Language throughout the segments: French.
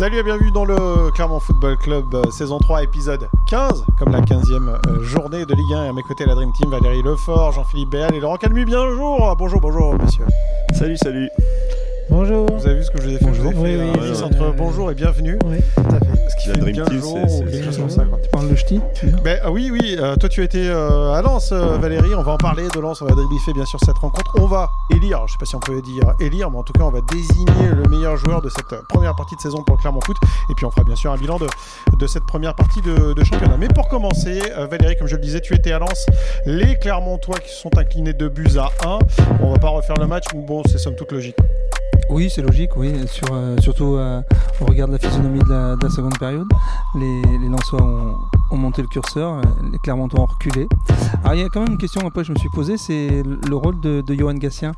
Salut et bienvenue dans le Clermont Football Club euh, saison 3 épisode 15 comme la 15e euh, journée de Ligue 1 et à mes côtés la Dream Team Valérie Lefort, Jean-Philippe Béal et Laurent Calmu. Bonjour, bonjour, bonjour messieurs. Salut, salut. Bonjour. Vous avez vu ce que je vous ai fait? Bonjour. Je vous ai fait Oui, un oui, mix oui. entre Euh, bonjour et bienvenue. Oui, tout à fait. Ce qui La fait Dream 15 Team, jours c'est- ou c'est- quelque chose c'est- comme ça. quoi. Tu parles de ch'ti Ben, ah oui, oui, euh, toi tu étais euh, à Lens, euh, Valérie, on va en parler de Lens, on va débriefer bien sûr cette rencontre. On va élire, je sais pas si on peut dire élire, mais en tout cas on va désigner le meilleur joueur de cette première partie de saison pour le Clermont Foot. Et puis on fera bien sûr un bilan de, de cette première partie de, de championnat. Mais pour commencer, euh, Valérie, comme je le disais, tu étais à Lens. Les Clermontois qui se sont inclinés de buts à 1. On va pas refaire le match, mais bon, c'est somme toute logique. Oui, c'est logique, oui. Sur, euh, surtout euh, au regard de la physionomie de la, de la seconde période. Les, les Lensois ont, ont monté le curseur, euh, les Clermontois ont reculé. Alors il y a quand même une question après je me suis posée, c'est le rôle de, de Johan Gatien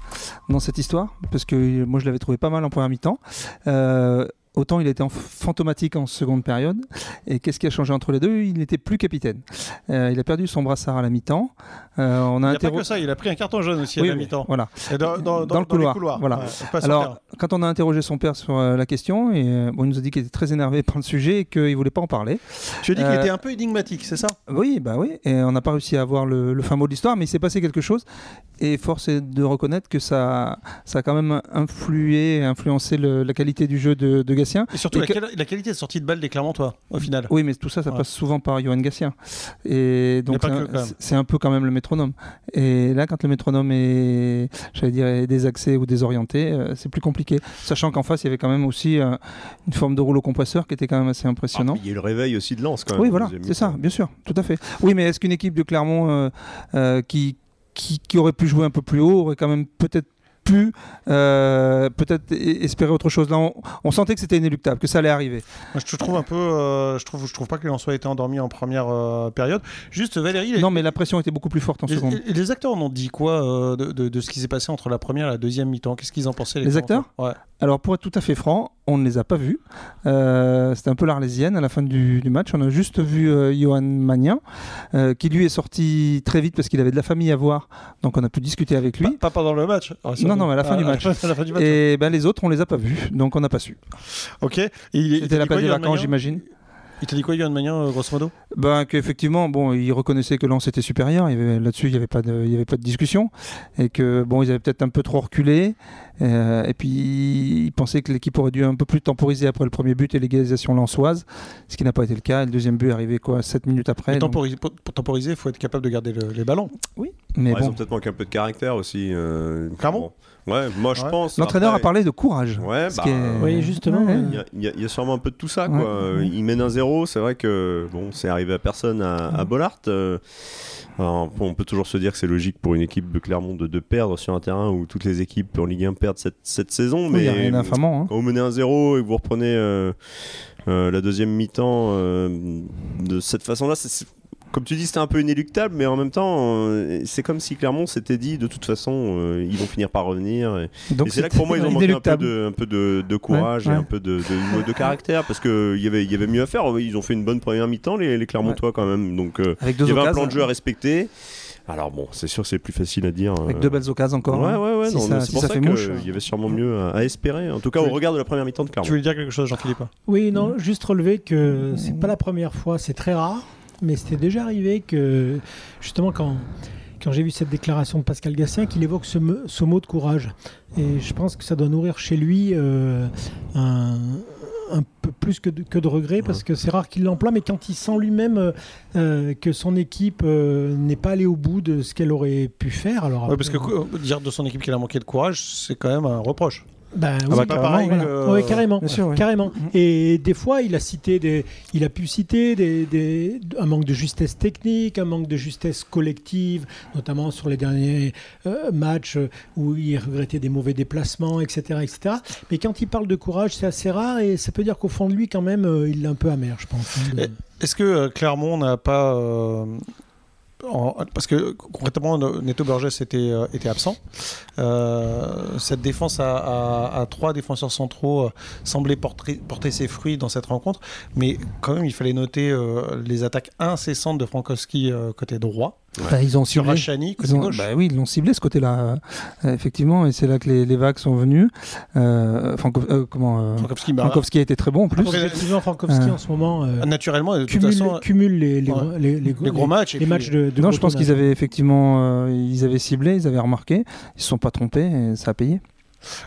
dans cette histoire, parce que euh, moi je l'avais trouvé pas mal en première mi-temps. Euh, Autant il était en fantomatique en seconde période. Et qu'est-ce qui a changé entre les deux? Il n'était plus capitaine. Euh, il a perdu son brassard à la mi-temps. Euh, on Il a n'y a pas interro- que ça, il a pris un carton jaune aussi Oui, à la oui, mi-temps. Voilà. Dans, dans- Dans le couloir, couloirs, voilà. ouais, Alors, quand on a interrogé son père sur euh, la question, et, bon, il nous a dit qu'il était très énervé par le sujet et qu'il voulait pas en parler. tu as dit qu'il était un peu énigmatique, c'est ça? Oui, bah oui, et on n'a pas réussi à avoir le, le fin mot de l'histoire, mais il s'est passé quelque chose, et force est de reconnaître que ça, ça a quand même influé, influencé le- la qualité du jeu de, de Gatien. Et surtout Et la, que- quali- la qualité de sortie de balle des Clermontois, au final. Oui, mais tout ça, ça Ouais. passe souvent par Johan Gatien. Et donc, c'est un- peu quand même le métronome. Et là, quand le métronome est, j'allais dire, désaxé ou désorienté, euh, c'est plus compliqué. Sachant qu'en face, il y avait quand même aussi euh, une forme de rouleau compresseur qui était quand même assez impressionnant. Ah, il y a eu le réveil aussi de Lens quand même. Oui, voilà, c'est ça, bien sûr, tout à fait. Oui, mais est-ce qu'une équipe de Clermont euh, euh, qui, qui, qui aurait pu jouer un peu plus haut aurait quand même peut-être pu euh, peut-être e- espérer autre chose Là, on, on sentait que c'était inéluctable, que ça allait arriver. Moi, je trouve un peu, euh, je trouve, je trouve pas que Lensois été endormis en première euh, période. Juste Valérie, les, Non, mais la pression était beaucoup plus forte en les, seconde. les acteurs en ont dit quoi de, de- de ce qui s'est passé entre la première et la deuxième mi-temps? Qu'est-ce qu'ils en pensaient Les acteurs? Ouais. Alors, pour être tout à fait franc, on ne les a pas vus. Euh, C'était un peu l'arlésienne à la fin du, du match. On a juste vu euh, Johan Magnin, euh, qui lui est sorti très vite parce qu'il avait de la famille à voir. Donc, on a pu discuter avec lui. Pas, pas pendant le match. Ah, Non, non, mais à la fin du à match. À la fin du match. Et ben, les autres, on les a pas vus. Donc, on n'a pas su. Ok. C'était la période des vacances, j'imagine? Il t'a dit quoi, Johan Magnin, euh, grosso modo? Ben, qu'effectivement, bon, ils reconnaissaient que Lens était supérieur. Il Là-dessus, il n'y avait, pas de- il y avait pas de discussion. Et que, bon, ils avaient peut-être un peu trop reculé. Euh, et puis, ils pensaient que l'équipe aurait dû un peu plus temporiser après le premier but et l'égalisation lensoise. Ce qui n'a pas été le cas. Le deuxième but est arrivé, quoi, 7 minutes après. Donc- temporiser- pour, pour temporiser, il faut être capable de garder le- les ballons. Mais Ouais, Ils bon, ont peut-être manqué un peu de caractère aussi. euh, bon. Ouais, moi je Ouais. pense. l'entraîneur a parlé de courage. Ouais, bah, est- Oui, justement, Ouais. Il y, a- il y a- il y a sûrement un peu de tout ça. Ouais, Quoi. Ouais. Il mène un zéro, c'est vrai que bon, c'est arrivé à personne à, à Bollard. Euh, alors, on peut toujours se dire que c'est logique pour une équipe de Clermont de, de perdre sur un terrain où toutes les équipes en Ligue 1 perdent cette, cette saison. Oui, il n'y a mais rien hein. quand vous menez un zéro et que vous reprenez euh, euh, la deuxième mi-temps euh, de cette façon-là, c'est- comme tu dis, c'était un peu inéluctable, mais en même temps, euh, c'est comme si Clermont s'était dit de toute façon, euh, ils vont finir par revenir. Et, Donc, et c'est là que pour moi, ils ont manqué un peu de, un peu de, de courage Ouais, et un peu de, de, de caractère, parce qu'il y avait, il y avait mieux à faire. Ils ont fait une bonne première mi-temps, les, les Clermontois, quand même. Donc, euh, Avec il y avait un plan de jeu à respecter. Alors bon, c'est sûr, c'est plus facile à dire. Avec euh, deux belles occasions encore. Ouais, hein. ouais, ouais. Si non, ça, c'est si pour ça ça, fait que mouche. il y avait sûrement mieux à, à espérer. En tout cas, Tu au regard de la première mi-temps de Tu Clermont. voulais dire quelque chose, Jean-Philippe? Oui, non, juste relever que c'est pas la première fois, c'est très rare, mais c'était déjà arrivé que justement quand quand j'ai vu cette déclaration de Pascal Gassien, qu'il évoque ce, ce mot de courage. Et je pense que ça doit nourrir chez lui euh, un, un peu plus que de, que de regret, parce que c'est rare qu'il l'emploie, mais quand il sent lui-même euh, que son équipe euh, n'est pas allée au bout de ce qu'elle aurait pu faire, alors Ouais, parce que euh, dire de son équipe qu'elle a manqué de courage, c'est quand même un reproche. Ben Ah oui, bah, pas carrément, pareil voilà. Ouais, carrément. Sûr. Carrément. Mhm. Et des fois, il a cité des, il a pu citer des, des- un manque de justesse technique, un manque de justesse collective, notamment sur les derniers euh, matchs où il regrettait des mauvais déplacements, etc., etc. Mais quand il parle de courage, c'est assez rare et ça peut dire qu'au fond de lui, quand même, euh, il est un peu amer, je pense. hein, de- Est-ce que euh, Clermont n'a pas. Parce que concrètement, Neto Burgess était, euh, était absent. Euh, cette défense à, trois défenseurs centraux euh, semblait porter, porter ses fruits dans cette rencontre. Mais quand même, il fallait noter les attaques incessantes de Frankowski côté droit. Bah, ils ont Sur ciblé. Rachani, côté Ils ont- gauche. bah oui, ils l'ont ciblé ce côté-là, euh, effectivement, et c'est là que les, les vagues sont venues. Euh, Franco- euh, comment euh, Frankowski, bah, Frankowski a été très bon en plus. Après, Effectivement, Frankowski Euh, en ce moment euh, naturellement, de toute cumule, façon, cumule les, les, ouais. gros- les, les, les gros matchs. et les puis- matchs de, de non, je pense qu'ils avaient effectivement, euh, ils avaient ciblé, ils avaient remarqué, ils se sont pas trompés et ça a payé.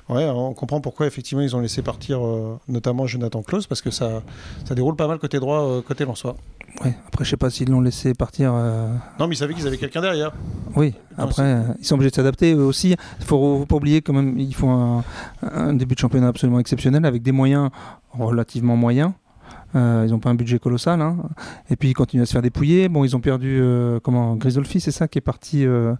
Ouais, on comprend pourquoi effectivement ils ont laissé partir euh, notamment Jonathan Klaus parce que ça, ça déroule pas mal côté droit, euh, côté Lensois. Ouais. Après, je sais pas s'ils l'ont laissé partir. euh, Non, mais ils savaient qu'ils avaient quelqu'un derrière. Oui. Après, ils sont obligés de s'adapter eux aussi. Il faut, faut pas oublier quand même, ils font un, un début de championnat absolument exceptionnel avec des moyens relativement moyens. Euh, ils n'ont pas un budget colossal. hein. Et puis ils continuent à se faire dépouiller. Bon, ils ont perdu euh, comment Grisolfi, c'est ça qui est parti, euh,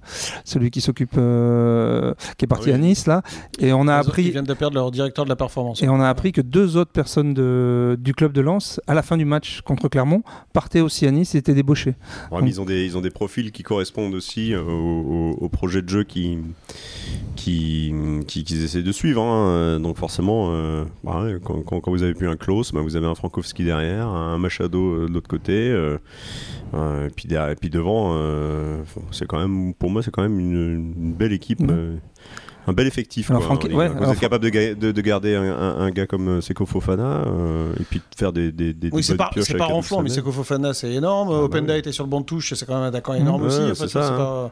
celui qui s'occupe, euh, qui est parti Oui. à Nice là. Et on a Ils- Ils appris. viennent de perdre leur directeur de la performance. Et on a appris que deux autres personnes de, du club de Lens, à la fin du match contre Clermont, partaient aussi à Nice et étaient débauchés. Ouais, mais ils, ont des, ils ont des profils qui correspondent aussi au, au- au projet de jeu qui, qui, qui- qu'ils essaient de suivre. hein. Donc forcément, euh, bah quand- quand vous avez plus un Klaus, bah, vous avez un Frankowski derrière, un Machado euh, de l'autre côté, euh, euh, et, puis derrière- et puis devant, euh, c'est quand même, pour moi, c'est quand même une, une belle équipe. Un bel effectif. Alors, quoi, Franck- ouais, vous alors, êtes capable de, ga- de- de garder un, un- un gars comme Seko Fofana euh, et puis de faire des, des, des, Oui, c'est pas, pioches c'est avec pas renflant, mais. Seko Fofana c'est énorme. bah Openda oui. était sur le banc de touche, c'est quand même un attaquant énorme aussi. ouais, c'est hein. pas,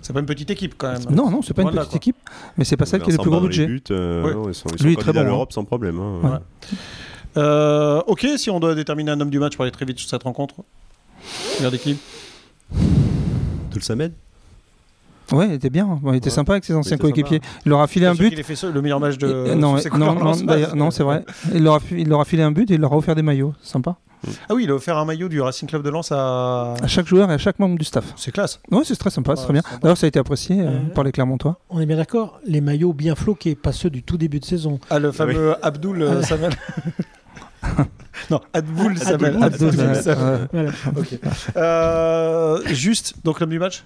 c'est pas une petite équipe quand même. Non, non, c'est pas une là, petite équipe, mais c'est pas celle qui a le plus gros budget. buts, euh, Ouais. non, ils sont, ils Lui est très candidats à bon, hein. l'Europe sans problème. hein. Ouais. Euh, ok, si on doit déterminer un homme du match pour aller très vite sur cette rencontre. Regardez qui Abdul Samed Ouais, il était bien. Bon, il était Ouais. sympa avec ses anciens coéquipiers. Il leur a filé un but. qu'il ait fait le meilleur match de. Et- non, non, non, c'est vrai. Il leur, a, il leur a filé un but et il leur a offert des maillots. Sympa. Ah oui, il a offert un maillot du Racing Club de Lens à. À chaque joueur et à chaque membre du staff. C'est classe. Ouais, c'est très sympa, c'est très bien. D'ailleurs, ça a été apprécié euh, Euh, par les Clermontois. On est bien d'accord, les maillots bien floqués, pas ceux du tout début de saison. Ah, le fameux Abdul euh, Samel. non. Ok. Euh, juste, donc l'homme du match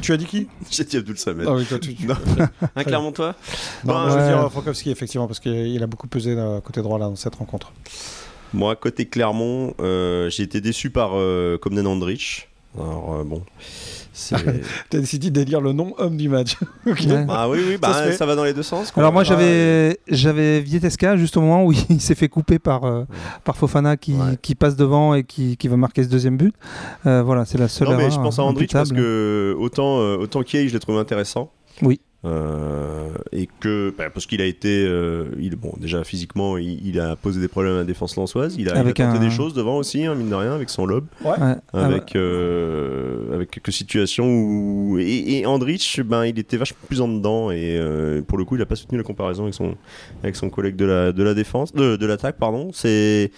Tu as dit qui? J'ai dit Abdul Samed. Ah oui, toi, tu. tu- Clermontois Non, Bah, moi, je veux dire Frankowski, effectivement, parce qu'il a beaucoup pesé euh, côté droit là, dans cette rencontre. Moi, côté Clermont, euh, j'ai été déçu par euh, Komnen Andrich. Alors, euh, bon. As décidé d'élire le nom homme du match. Ouais. ah oui, oui, bah, Ça va dans les deux sens. quoi. Alors moi Ah, j'avais j'avais Vieteska juste au moment où il s'est fait couper par euh, par Fofana qui, Ouais. qui passe devant et qui, qui va marquer ce deuxième but. Euh, voilà, c'est la seule Non, mais erreur je pense à Andrich parce que autant, euh, autant Kiei, je l'ai trouvé intéressant. Oui. Euh, et que bah, parce qu'il a été euh, il, bon déjà physiquement il, il a posé des problèmes à la défense lançoise. Il a, il a Avec tenté un- des choses devant aussi hein, mine de rien avec son lob. Ouais. Ah, avec euh, avec quelques situations où et, et Andrich ben il était vachement plus en dedans et euh, pour le coup il a pas soutenu la comparaison avec son avec son collègue de la de la défense de, de l'attaque pardon. C'est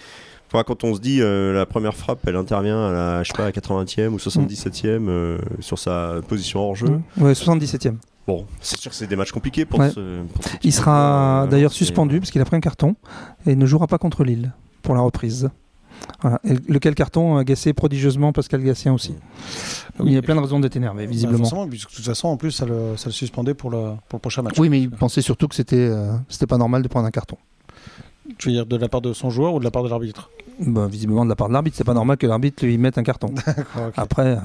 Enfin, quand on se dit euh, la première frappe, elle intervient à la, je sais pas, à 80e ou 77e euh, sur sa position hors jeu. ouais. Ouais, 77e. Bon, c'est sûr que c'est des matchs compliqués pour Ouais. ce. pour ce petit Il sera euh, d'ailleurs suspendu parce qu'il a pris un carton et ne jouera pas contre Lille pour la reprise. Voilà. Et lequel carton a agacé prodigieusement Pascal Gassien aussi. Il y a plein de raisons d'être énervé, Bah, visiblement. forcément, puisque de toute façon, en plus, ça le, ça le suspendait pour le, pour le prochain match. oui, mais il pensait surtout que c'était euh, c'était pas normal de prendre un carton. Tu veux dire de la part de son joueur ou de la part de l'arbitre Bah, visiblement de la part de l'arbitre, c'est pas normal que l'arbitre lui mette un carton. Après, euh,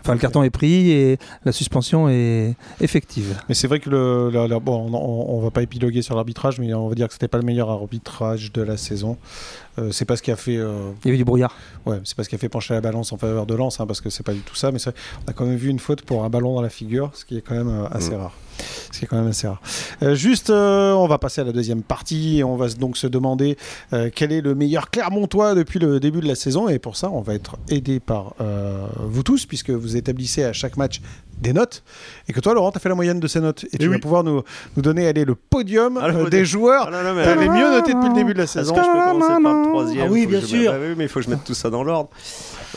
enfin, le carton est pris et la suspension est effective. Mais c'est vrai que le, le- bon, on, on- on va pas épiloguer sur l'arbitrage, mais on va dire que c'était pas le meilleur arbitrage de la saison. Euh, c'est pas ce qui a fait, euh, Il y avait du brouillard. ouais, c'est pas ce qui a fait pencher la balance en faveur de Lens, hein, parce que c'est pas du tout ça. Mais c'est vrai, on a quand même vu une faute pour un ballon dans la figure, ce qui est quand même euh, assez Mm. rare. Ce qui est quand même assez rare. Euh, juste, euh, on va passer à la deuxième partie et on va donc se demander euh, quel est le meilleur Clermontois depuis le début de la saison. Et pour ça, on va être aidé par euh, vous tous, puisque vous établissez à chaque match des notes. Et que toi, Laurent, tu as fait la moyenne de ces notes. Et tu vas oui. pouvoir nous, nous donner allez, le podium Ah, euh, des joueurs. Ah mais- T'as les mieux notés depuis le début de la saison. que je peux commencer par le troisième Ah oui, bien sûr. mette- oui, mais il faut que je mette tout ça dans l'ordre.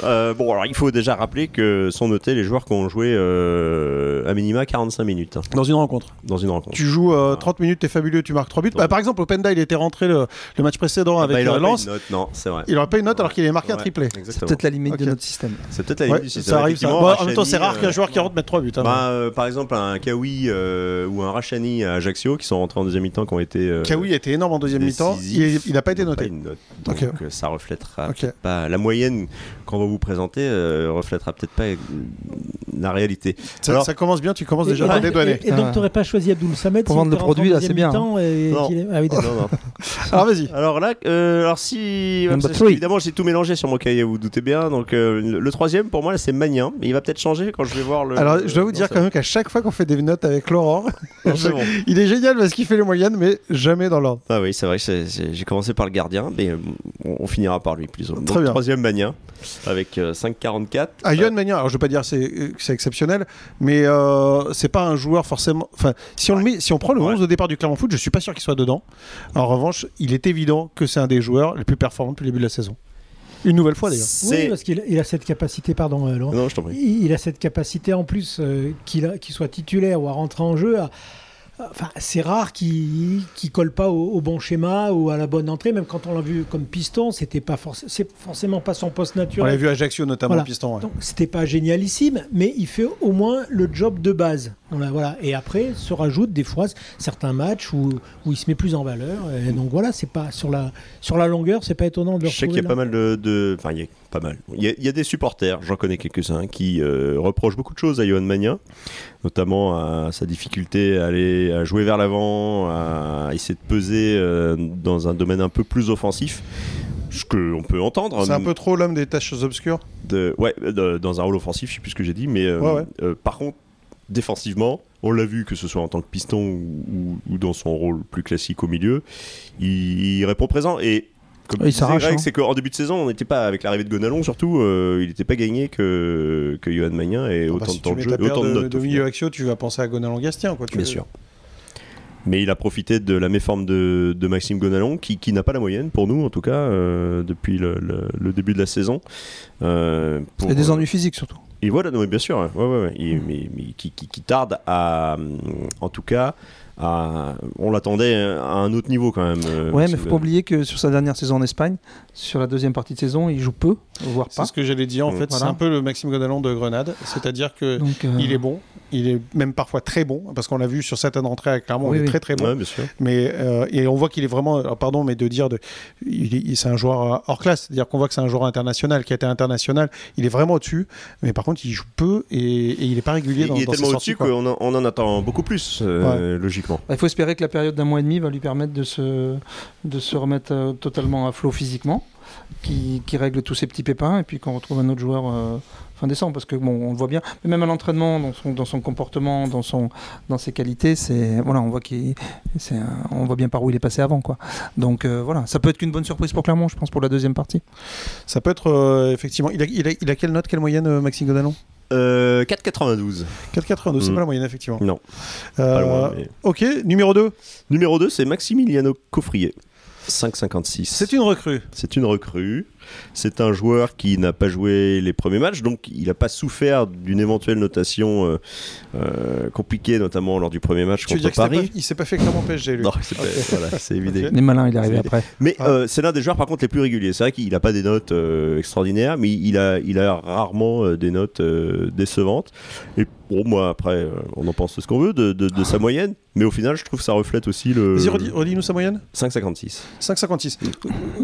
Euh, bon, alors il faut déjà rappeler que sont notés les joueurs qui ont joué euh, à minima 45 minutes Dans une rencontre. dans une rencontre. Tu joues euh, 30 minutes, t'es fabuleux, tu marques 3 buts. Bah, par exemple, Openda, il était rentré le, le match précédent Ah avec bah, il euh, aurait pas Lens. une note, non, c'est vrai. Il aurait pas une note alors qu'il avait marqué un triplé. C'est peut-être la limite de notre système. C'est peut-être la Ouais, limite du système. ça arrive. En même temps, c'est rare qu'un euh, joueur qui rentre mette mettre 3 buts. hein. Bah, euh, par exemple, un Kawi euh, ou un Rachani à Ajaccio qui sont rentrés en deuxième mi-temps, qui ont été. euh, Kawi a été énorme en deuxième mi-temps. Il n'a pas été pas noté. une note. Donc Ok. euh, ça reflètera pas la moyenne qu'on va vous présenter, euh, reflètera peut-être pas la réalité. Ça, Alors- ça commence bien, tu commences déjà à dédouaner. et- et donc, Ah. tu n'aurais pas choisi Abdoul Samed Pour si vendre le produit, là, c'est bien. et Non. est- ah oui, d'accord. Non, non. Alors vas-y. Alors là, euh, alors si évidemment j'ai tout mélangé sur mon cahier, vous, vous doutez bien. Donc euh, le, troisième pour moi là c'est Magnin, mais il va peut-être changer quand je vais voir le. Alors je dois vous dire quand même qu'à chaque fois qu'on fait des notes avec Laurent, bon. il est génial parce qu'il fait les moyennes, mais jamais dans l'ordre. Ah oui, c'est vrai, j'ai commencé par le gardien, mais euh, on, on finira par lui plus ou moins. Très Donc, bien. Troisième Magnin avec euh, 5,44. Ah, Yohan Magnin, alors je veux pas dire que c'est euh, exceptionnel, mais euh, c'est pas un joueur forcément. Enfin, si on le met, si on prend le Ouais. 11 au départ du Clermont Foot, je suis pas sûr qu'il soit dedans. En revanche, il est évident que c'est un des joueurs les plus performants depuis le début de la saison. Une nouvelle fois d'ailleurs. Oui, parce qu'il il a cette capacité, pardon, euh, Laurent. Non, je t'en prie. Il il a cette capacité en plus euh, qu'il a- qu'il soit titulaire ou à rentrer en jeu. à- Enfin, c'est rare qu'il ne colle pas au, au bon schéma ou à la bonne entrée. Même quand on l'a vu comme piston, c'était pas forc- c'est forcément pas son poste On l'a naturel. vu à Ajaccio notamment, Voilà. piston. ouais. Donc c'était pas génialissime, mais il fait au moins le job de base. Voilà, voilà. Et après se rajoutent des fois certains matchs où, où il se met plus en valeur. Et donc voilà, c'est pas sur la sur la longueur, c'est pas étonnant de le Je sais qu'il y a pas mal de, de- enfin il y a pas mal. Il y a, il y a des supporters, j'en connais quelques-uns, qui euh, reprochent beaucoup de choses à Johan Magnin, notamment à sa difficulté à aller à jouer vers l'avant, à essayer de peser euh, dans un domaine un peu plus offensif. Ce qu'on peut entendre. C'est un peu trop l'homme des tâches obscures? de, ouais, de- dans un rôle offensif, je sais plus ce que j'ai dit, mais euh, Ouais, ouais. euh, par contre, défensivement, on l'a vu que ce soit en tant que piston ou, ou- ou dans son rôle plus classique au milieu, il, il répond présent et comme Il s'arrache, Greg, hein. c'est qu'en début de saison, on n'était pas avec l'arrivée de Gonalon surtout, euh, il n'était pas gagné que que Johan Magnin et Ah bah, autant si de temps de jeu et autant de, de, notes. de milieu. Axio, tu vas penser à Gonalon Gastien. Quoi, tu Bien veux. sûr. Mais il a profité de la méforme de, de Maxime Gonalon, qui, qui n'a pas la moyenne, pour nous en tout cas, euh, depuis le, le- le début de la saison. Euh, pour- Il y a des ennuis physiques surtout. Et voilà, non, mais bien sûr, ouais, ouais, ouais, il- mais, mais qui, qui, qui tarde à, hum, en tout cas, à, on l'attendait à un autre niveau quand même. euh, Ouais, mais faut pas oublier que sur sa dernière saison en Espagne, sur la deuxième partie de saison, il joue peu, voire C'est pas. ce que j'allais dire. En Mm. fait, c'est un peu le Maxime Gonalon de Grenade. C'est-à-dire que Donc, euh, il est bon. Il est même parfois très bon. Parce qu'on l'a vu sur certaines rentrées avec Clermont. Oui, il est oui. très très bon. Ouais, bien sûr. Mais euh, et on voit qu'il est vraiment, alors, pardon, mais de dire de, il est- c'est un joueur euh, hors classe, c'est-à-dire qu'on voit que c'est un joueur international qui a été international. Il est vraiment au-dessus, mais par contre il joue peu et, et il est pas régulier Il, dans, il est dans tellement au-dessus qu'on en, on en attend beaucoup plus, euh, logiquement. bah, il faut espérer que la période d'un mois et demi va lui permettre de se, de se remettre euh, totalement à flot physiquement, qui, qui règle tous ses petits pépins, et puis qu'on retrouve un autre joueur euh, fin décembre. Parce que bon, on le voit bien, mais même à l'entraînement, dans son, dans son comportement, dans, son, dans ses qualités, c'est voilà, on voit qu'il, c'est un- on voit bien par où il est passé avant, quoi. Donc euh, voilà, ça peut être qu'une bonne surprise pour Clermont, je pense, pour la deuxième partie. Ça peut être euh, effectivement. Il a, il, a, il a quelle note, quelle moyenne, euh, Maxime Gonalon Euh, 4,92. 4,82, c'est Mm. pas la moyenne effectivement. Non, Euh, pas loin. mais- Ok, numéro 2 Numéro 2, c'est Maximiliano Coffrier. 5,56. c'est une recrue. C'est une recrue. C'est un joueur qui n'a pas joué les premiers matchs, donc il n'a pas souffert d'une éventuelle notation euh, euh, compliquée, notamment lors du premier match Tu veux dire contre Paris. pas- il s'est pas fait clairement PSG lui Non, c'est pas- voilà, c'est évident. Ok. Les malins, il est arrivé après. Mais Ah. euh, c'est l'un des joueurs par contre les plus réguliers. C'est vrai qu'il n'a pas des notes euh, extraordinaires, mais il a, il a rarement euh, des notes euh, décevantes. Et bon, moi après, euh, on en pense ce qu'on veut de, de- de sa moyenne, mais au final, je trouve que ça reflète aussi le Vas-y, redis- redis-nous sa moyenne 5,56. 5,56.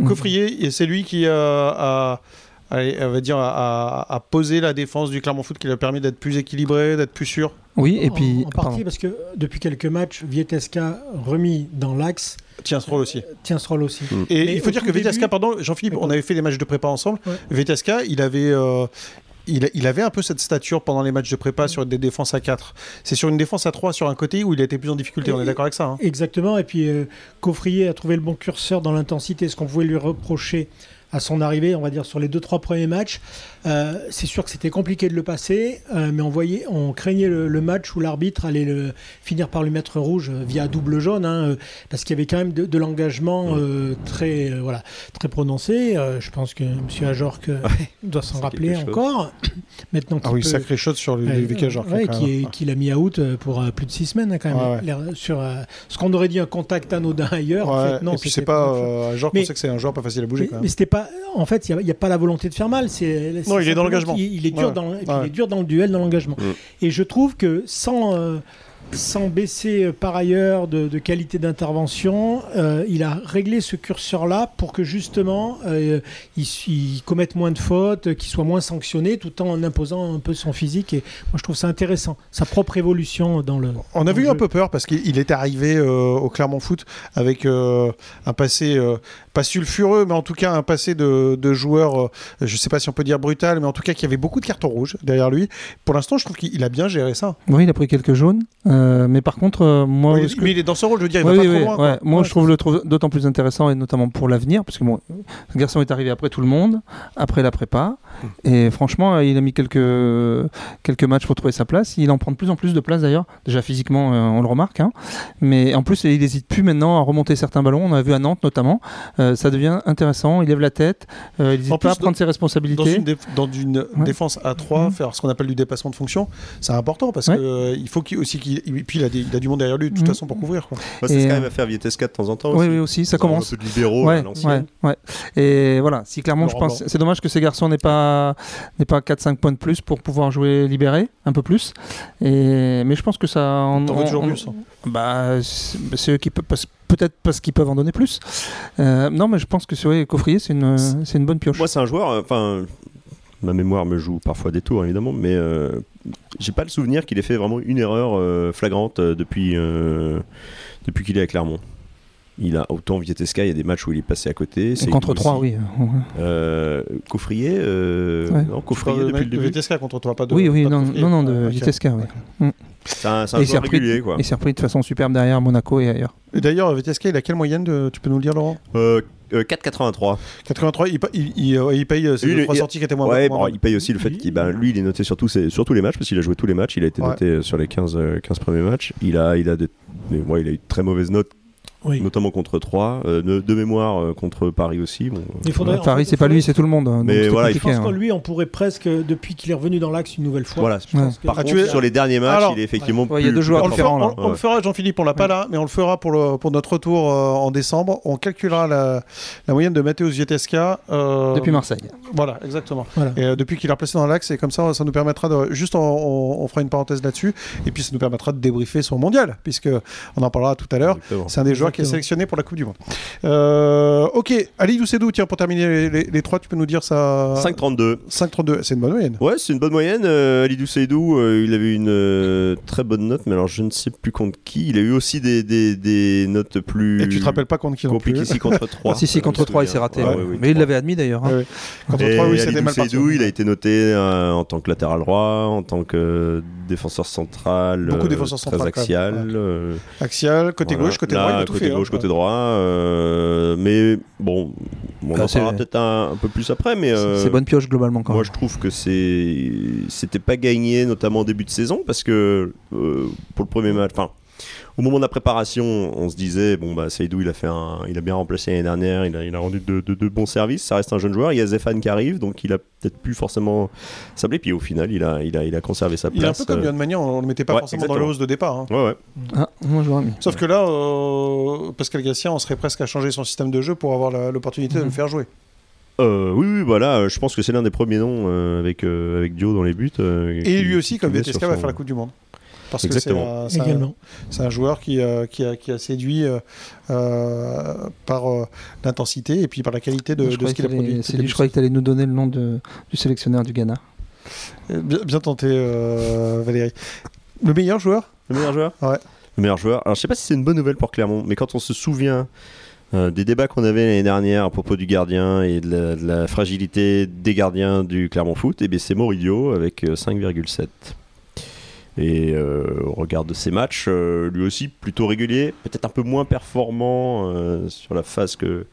Coffrier, c'est lui qui a, a- allez, on va dire, a posé la défense du Clermont Foot qui lui a permis d'être plus équilibré, d'être plus sûr? Oui, et En- puis en, pardon. partie parce que depuis quelques matchs, Vieteska remis dans l'axe Tiens, ce rôle aussi. tient ce rôle aussi. Et Mais il faut au dire que début- pardon, Jean-Philippe, on avait fait les matchs de prépa ensemble. Ouais. Il avait. euh, il, il avait un peu cette stature pendant les matchs de prépa sur des défenses à 4. C'est sur une défense à 3 sur un côté où il a été plus en difficulté. On est d'accord avec ça hein Exactement. Et puis euh, Coffrier a trouvé le bon curseur dans l'intensité. Ce qu'on pouvait lui reprocher à son arrivée, on va dire sur les deux trois premiers matchs, euh, c'est sûr que c'était compliqué de le passer, euh, mais on voyait, on craignait le, le match où l'arbitre allait le, finir par lui mettre rouge euh, via double jaune, hein, parce qu'il y avait quand même de, de l'engagement euh, très voilà très prononcé. Je pense que M. Ajorc euh, doit s'en rappeler encore. Maintenant Ah oui, peut- sacré sur ouais, quand qui, l'a mis out euh, pour plus de six semaines hein, quand même. Ouais, Sur ce qu'on aurait dit un contact anodin ailleurs. en fait, non, et puis c'est pas Jork, Mais- on sait que c'est un joueur pas facile à bouger mais, c'était pas. En fait, il n'y a, pas la volonté de faire mal. C'est, Non, il est dans l'engagement. Il, est dur Ouais. dans, et puis Ouais. il est dur dans le duel, dans l'engagement. Mm. Et je trouve que sans, euh, sans baisser euh, par ailleurs de, de qualité d'intervention, euh, il a réglé ce curseur-là pour que justement euh, il, il commette moins de fautes, qu'il soit moins sanctionné, tout en imposant un peu son physique. Et moi, je trouve ça intéressant, sa propre évolution dans le. On avait eu un peu peur parce qu'il il est arrivé euh, au Clermont Foot avec euh, un passé euh, pas sulfureux, mais en tout cas un passé de, de joueur, euh, je sais pas si on peut dire brutal, mais en tout cas qui avait beaucoup de cartons rouges derrière lui. Pour l'instant, je trouve qu'il il a bien géré ça. Oui, il a pris quelques jaunes. euh, mais par contre, euh, moi. Que- mais il est dans ce rôle, je veux dire, il Ouais, va oui, pas oui, trop loin. quoi. ouais. Moi, je trouve le trouve d'autant plus intéressant et notamment pour l'avenir, parce que bon, ce garçon est arrivé après tout le monde, après la prépa, et franchement, il a mis quelques quelques matchs pour trouver sa place. Il en prend de plus en plus de place d'ailleurs. Déjà physiquement, on le remarque, hein. mais en plus, il n'hésite plus maintenant à remonter certains ballons. On a vu à Nantes notamment. Euh, ça devient intéressant. Il lève la tête. euh, il n'hésite pas à prendre ses Dans responsabilités. une, déf- dans une Ouais. défense à 3, Mhm. faire ce qu'on appelle du dépassement de fonction, c'est important parce Ouais. euh, il faut qu'il aussi qu'il puis il a, des- il a du monde derrière lui de toute Mhm. façon pour couvrir. Ouais, c'est Et, ce euh, à faire Vietesca de temps en temps. Oui, aussi. oui, aussi, ça commence. Un peu de libéraux à Ouais, ouais. Et voilà, si clairement je pense, c'est dommage que ces garçons n'aient pas, n'aient pas 4-5 points de plus pour pouvoir jouer libéré, un peu plus. Et, mais je pense que ça. en- T'en veux on- toujours on- plus. hein. Bah, c'est c'est eux qui peuvent, parce- peut-être parce qu'ils peuvent en donner plus. Euh, non, mais je pense que sur les coffriers, c'est une, c'est une bonne pioche. Moi, c'est un joueur. euh, Enfin, ma mémoire me joue parfois des tours, évidemment, mais euh, j'ai pas le souvenir qu'il ait fait vraiment une erreur euh, flagrante depuis, euh, depuis qu'il est à Clermont. Il a autant Vietesca, il y a des matchs où il est passé à côté. c'est Contre lui 3, aussi. oui. Euh, Coffrier, euh, Ouais. non, Coffrier de- depuis le de début. VTSK contre toi, pas de. oui, oui, de non, non, non, de Ouais, ok. Vitesca, oui. C'est un, c'est un Et il s'est joueur régulier, quoi. il s'est repris de façon superbe derrière Monaco et ailleurs. Et D'ailleurs, VTSK, il a quelle moyenne de... Tu peux nous le dire, Laurent? Euh, euh, 4,83. 83, il, pa- il, il, euh, il paye euh, ses est- trois sorties qui étaient moins Ouais, moins bon, il paye aussi le fait qu'il ben, lui il est noté sur tous, ses- sur tous les matchs parce qu'il a joué tous les matchs, il a été Ouais. noté euh, sur les 15, euh, 15 premiers matchs. Il a il a des- des- ouais, il a eu de très mauvaises notes Oui. notamment contre 3 euh, de, de mémoire euh, contre Paris aussi. Bon, euh, Il faudrait- en Paris, c'est pas lui, c'est tout le monde. hein, donc Mais voilà, il Je pense hein. que lui, on pourrait presque, depuis qu'il est revenu dans l'axe une nouvelle fois. Voilà. je pense que- Par contre, tu es- sur les derniers matchs, Alors, il est effectivement Ouais, il y a plus- deux joueurs On le, plus fera, différents, on- là. on le fera, Jean-Philippe, on l'a pas là, mais on le fera pour, le, pour notre retour euh, en décembre. On calculera la, la moyenne de Mateusz Vieteska. euh, Depuis Marseille. Voilà, exactement. Voilà. Et euh, depuis qu'il est replacé dans l'axe, et comme ça, ça nous permettra de. Juste, on, on- on fera une parenthèse là-dessus, et puis ça nous permettra de débriefer son mondial, puisque on en parlera tout à l'heure. C'est un des joueurs qui est sélectionné pour la Coupe du Monde. Euh, ok, Ali Doucedou, tiens, pour terminer les, les- les trois, tu peux nous dire ça? 5,32. 5,32, c'est une bonne moyenne. Ouais, c'est une bonne moyenne. Euh, Alidou Seydou, euh, il avait une euh, très bonne note, mais alors je ne sais plus contre qui. Il a eu aussi des, des, des notes plus Et tu te rappelles pas contre qui compliquées ici contre 3. si, si, contre 3, il s'est raté. ouais. mais il l'avait admis d'ailleurs. hein. Ouais, ouais. Contre Et 3, oui, c'était mal parti. Il a été noté euh, en tant que latéral droit, en tant que défenseur central, Beaucoup euh, défenseur très central, quand axial. Axial, côté voilà. gauche, côté droit, il a tout côté fait. gauche, hein. côté droit. euh, mais bon, on en parlera peut-être un, un peu plus après. Mais C'est- euh, bonne pioche globalement quand moi, même. je trouve que c'est c'était pas gagné, notamment au début de saison, parce que euh, pour le premier match, enfin, au moment de la préparation, on se disait bon bah Seydou, il a fait un, il a bien remplacé l'année dernière, il a, il a rendu de, de- de bons services. Ça reste un jeune joueur. Il y a Zefan qui arrive, donc il a peut-être plus forcément sablé. Puis au final, il a, il a, il a conservé sa place. Il est un peu comme euh, Yann Magnan, on le mettait pas ouais, forcément dans le hausse de départ. hein. Ouais, ouais. Ah, moi je l'aurais mis. Sauf que là, euh, Pascal Gassien, on serait presque à changer son système de jeu pour avoir l'opportunité de Mhm. le faire jouer. Euh, oui, oui, voilà. euh, Je pense que c'est l'un des premiers noms euh, avec avec avec Dio dans les buts. euh, Et qui- lui aussi, comme VTSK, va faire la Coupe du Monde. Parce que c'est Exactement. un, c'est un- Également. c'est un joueur qui, euh, qui, a, qui a séduit euh, euh, par euh, l'intensité et puis par la qualité de, ce qu'il a produit. c'est lui, je croyais que tu allais nous donner le nom de- du sélectionneur du Ghana. Euh, Bien, bien tenté, euh, Valérie. Le meilleur joueur? Le meilleur joueur? Ouais. Le meilleur joueur. Alors, je sais pas si c'est une bonne nouvelle pour Clermont, mais quand on se souvient euh, des débats qu'on avait l'année dernière à propos du gardien et de la, de la fragilité des gardiens du Clermont Foot, eh bien, c'est Morillo avec euh, 5,7. Et euh, au regard de ses matchs, euh, lui aussi plutôt régulier, peut-être un peu moins performant euh, sur la phase que,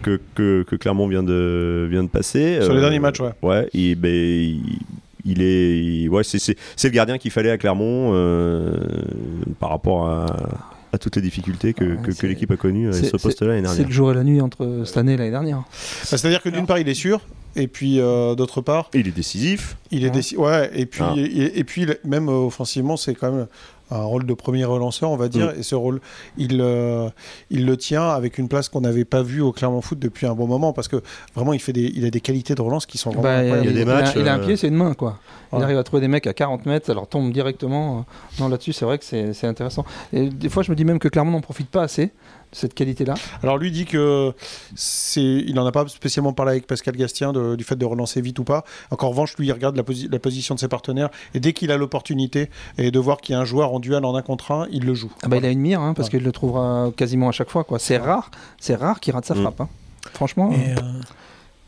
que, que, que Clermont vient de, vient de passer. Sur les Euh, derniers matchs, ouais. Ouais, il, ben, il, il est, il- ouais, c'est, c'est, c'est le gardien qu'il fallait à Clermont euh, par rapport à, à toutes les difficultés que, Ouais, que, que c'est- l'équipe a connues à c'est- ce poste-là l'année C'est dernière. le jour et la nuit entre cette année et l'année dernière. Bah, C'est-à-dire que d'une part, il est sûr. Et puis euh, d'autre part, Il est décisif. il est Ah. déci- ouais. Et puis Ah. et, et puis même euh, offensivement, c'est quand même un rôle de premier relanceur, on va dire. Mm. Et ce rôle, il euh, il le tient avec une place qu'on n'avait pas vue au Clermont Foot depuis un bon moment parce que vraiment, il fait des, il a des qualités de relance qui sont vraiment Bah, incroyables. il y a des il, matchs, a, il a un euh, pied, c'est une main, quoi. Il Ouais. arrive à trouver des mecs à 40 mètres, ça leur tombe directement. Non, là-dessus, c'est vrai que c'est c'est intéressant. Et des fois, je me dis même que Clermont n'en profite pas assez cette qualité-là. Alors lui dit que c'est, il en a pas spécialement parlé avec Pascal Gastien de- du fait de relancer vite ou pas. Encore en revanche, lui il regarde la, posi- la position de ses partenaires et dès qu'il a l'opportunité et de voir qu'il y a un joueur en duel en un contre un, il le joue. Ah bah, il a une mire, hein, parce Ouais. qu'il le trouvera quasiment à chaque fois. quoi. C'est rare, c'est rare qu'il rate sa Mm. frappe. hein. Franchement, Et, euh,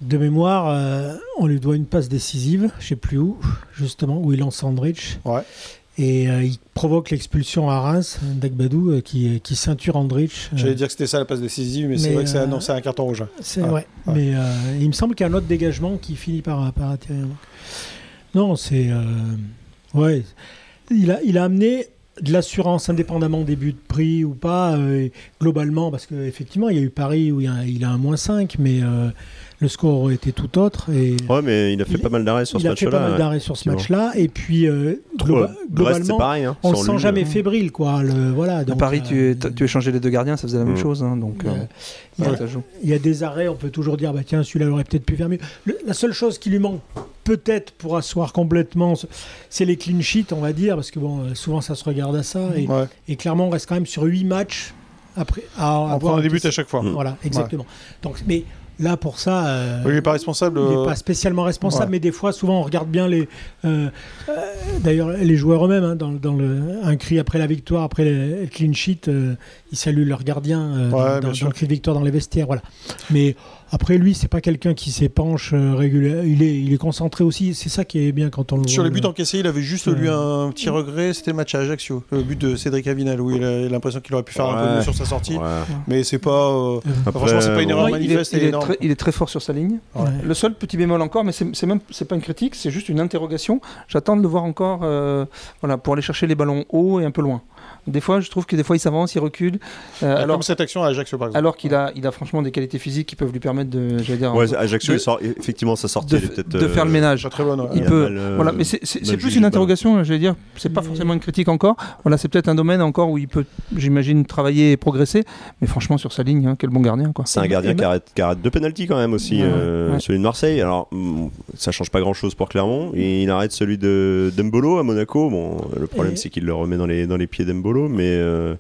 de mémoire, euh, on lui doit une passe décisive, je sais plus où, justement, où il lance Andrich. Ouais. Et euh, il provoque l'expulsion à Reims d'Agbadou euh, qui, qui ceinture Andrich. Euh, J'allais dire que c'était ça la passe décisive, mais, c'est vrai que c'est euh, c'est un carton rouge. C'est Ouais. ouais. Ouais. Mais euh, il me semble qu'il y a un autre dégagement qui finit par, par atterrir. Non, c'est. euh, ouais. Il a, il a amené de l'assurance indépendamment des buts de prix ou pas, euh, globalement, parce qu'effectivement, il y a eu Paris où il, y a, il a un moins 5, mais euh, le score aurait été tout autre. Et Ouais, mais il a fait Il- pas mal d'arrêts sur il ce a fait pas match-là. mal d'arrêts sur ce match-là. Et puis, euh, globa- globalement, pareil. hein, on le sans sent jamais fébrile. Quoi, le, voilà, à donc, Paris, euh, tu, es, tu es changé les deux gardiens, ça faisait la même Mm. chose. hein, donc, euh, euh, il y a-. Il y des arrêts, on peut toujours dire, bah tiens, celui-là il aurait peut-être pu faire mieux. Le- la seule chose qui lui manque peut-être pour asseoir complètement, ce- c'est les clean sheets, on va dire, parce que bon, euh, souvent ça se regarde à ça. Et, Ouais. et clairement, on reste quand même sur 8 matchs après, à On prend buts encaissé. à chaque fois. Voilà, exactement. Donc, mais là, pour ça, euh, Il n'est pas responsable. il n'est euh, pas spécialement responsable, ouais. mais des fois, souvent, on regarde bien les. euh, euh, D'ailleurs, les joueurs eux-mêmes, hein, dans, dans le, un cri après la victoire, après le le clean sheet, euh, ils saluent leur gardien euh, Ouais, dans, le cri de victoire dans les vestiaires. Voilà. Mais après, lui, c'est pas quelqu'un qui s'épanche euh, régulièrement. Il est, il est concentré aussi. C'est ça qui est bien quand on le Sur voit. les buts le- encaissés, il avait juste lui un petit regret, c'était le match à Ajaccio, le but de Cédric Avinal, où il a l'impression qu'il aurait pu faire un peu mieux sur sa sortie, Ouais. mais c'est pas. euh, Après, franchement, c'est pas une erreur ouais, il, est, manifeste il est très, il est très fort sur sa ligne. Ouais. Le seul petit bémol encore, mais c'est c'est même c'est pas une critique, c'est juste une interrogation. J'attends de le voir encore, euh, voilà, pour aller chercher les ballons hauts et un peu loin. Des fois, je trouve que des fois il s'avance, il recule. Euh, alors Comme cette action à Ajaccio, par exemple. alors qu'il a, il a franchement des qualités physiques qui peuvent lui permettre de, j'allais dire, Ouais, Ajaccio, de- il sort- effectivement, sa sortie, de, peut-être. de faire le euh, ménage. Pas très bonne. ouais. Il a peut- mal, euh, Voilà, mais c'est c'est- mal c'est plus une interrogation, je vais dire. C'est pas forcément une critique encore. Voilà, c'est peut-être un domaine encore où il peut, j'imagine, travailler et progresser. Mais franchement, sur sa ligne, hein, quel bon gardien, quoi. C'est un gardien qui arrête, qui arrête deux pénalties quand même aussi, Ouais, euh, ouais. celui de Marseille. Alors mm, ça change pas grand chose pour Clermont. Et il arrête celui de Dembolo à Monaco. Bon, le problème Et- c'est qu'il le remet dans les, dans les pieds d'Embolo, mais euh,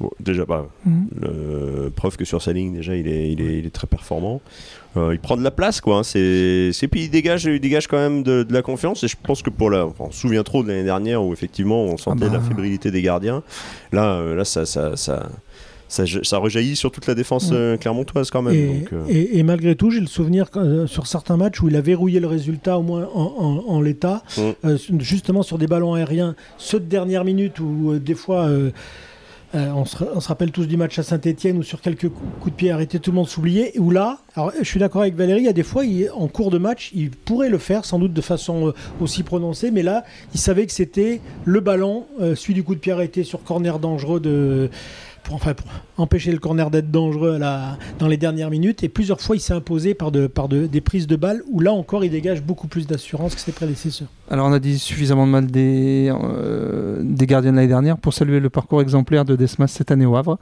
bon, déjà pas. Mhm. Le- preuve que sur sa ligne déjà il est, il est, il est très performant. Euh, il prend de la place quoi. hein. C'est, puis il dégage, il dégage quand même de, de la confiance. Et je pense que pour la, enfin, on se souvient trop de l'année dernière où effectivement on sentait bah. la fébrilité des gardiens. Là, euh, là ça, ça, ça, ça, ça rejaillit sur toute la défense Ouais. euh, clermontoise quand même. Et, donc, euh, et- et malgré tout, j'ai le souvenir euh, sur certains matchs où il a verrouillé le résultat, au moins en, en- en l'état, Mm. euh, justement sur des ballons aériens, ceux de dernière minute où des fois. euh, on, se, on se rappelle tous du match à Saint-Etienne où sur quelques coups, coups de pied arrêtés tout le monde s'oubliait. Où là, alors, je suis d'accord avec Valérie, il y a des fois, il- en cours de match, il pourrait le faire sans doute de façon euh, aussi prononcée, mais là, il savait que c'était le ballon, euh, celui du coup de pied arrêté sur corner dangereux de. Pour, enfin, pour empêcher le corner d'être dangereux à la- dans les dernières minutes. Et plusieurs fois, il s'est imposé par, de, par de- des prises de balles où là encore, il dégage beaucoup plus d'assurance que ses prédécesseurs. Alors, on a dit suffisamment de mal des, euh, des gardiens de l'année dernière pour saluer le parcours exemplaire de Desmas cette année au Havre.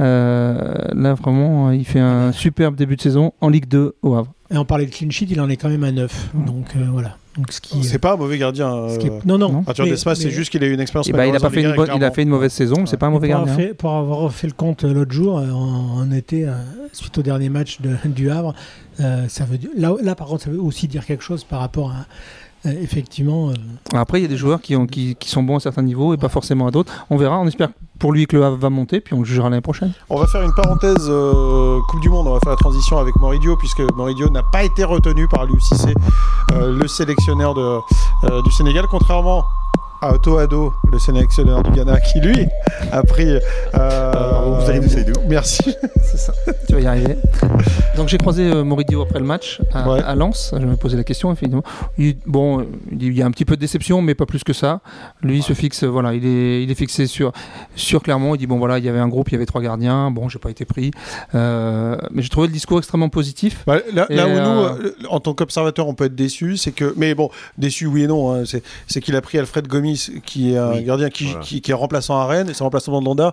Euh, là, vraiment, il fait un superbe début de saison en Ligue 2 au Havre. Et on parlait de clean sheet, il en est quand même à 9. Mm. Donc euh, voilà. Donc, ce qui, C'est pas un mauvais gardien. ce qui est- euh, Non, non. Arthur mais- Desmas, c'est juste qu'il a eu une expérience. Et bah, il, a pas fait une 1 bonne- avec il a fait une mauvaise saison, mais c'est pas un mauvais pour, avoir gardien. fait, pour avoir fait le compte euh, l'autre jour, euh, en, en été, suite au dernier match de- du Havre, euh, ça veut dire, là, là, par contre, ça veut aussi dire quelque chose par rapport à. Euh, effectivement. euh, Après, il y a des joueurs qui, ont, qui, qui sont bons à certains niveaux et pas forcément à d'autres. On verra, on espère pour lui que le Havre va monter, puis on le jugera l'année prochaine. On va faire une parenthèse euh, Coupe du Monde. On va faire la transition avec Moridio, puisque Moridio n'a pas été retenu par euh, le sélectionneur de, euh, du Sénégal, contrairement Otto Ado, le sélectionneur du Ghana, qui lui a pris. euh, vous allez nous aider. Merci. C'est ça, tu vas y arriver. Donc j'ai croisé euh, Moridio après le match à, Ouais. à Lens. Je me posais la question, effectivement. Il, bon, euh, il y a un petit peu de déception, mais pas plus que ça. Lui, il se fixe, euh, voilà, il est, il est fixé sur, sur Clermont. Il dit bon, voilà, il y avait un groupe, il y avait trois gardiens. Bon, j'ai pas été pris. Euh, mais j'ai trouvé le discours extrêmement positif. Bah, là, où euh, nous, euh, en tant qu'observateur, on peut être déçu, c'est que. Mais bon, déçu oui et non, hein, c'est qu'il a pris Alfred Gomis, qui est un Oui, gardien qui, voilà. qui, qui est remplaçant à Rennes, et c'est remplaçant de Landa.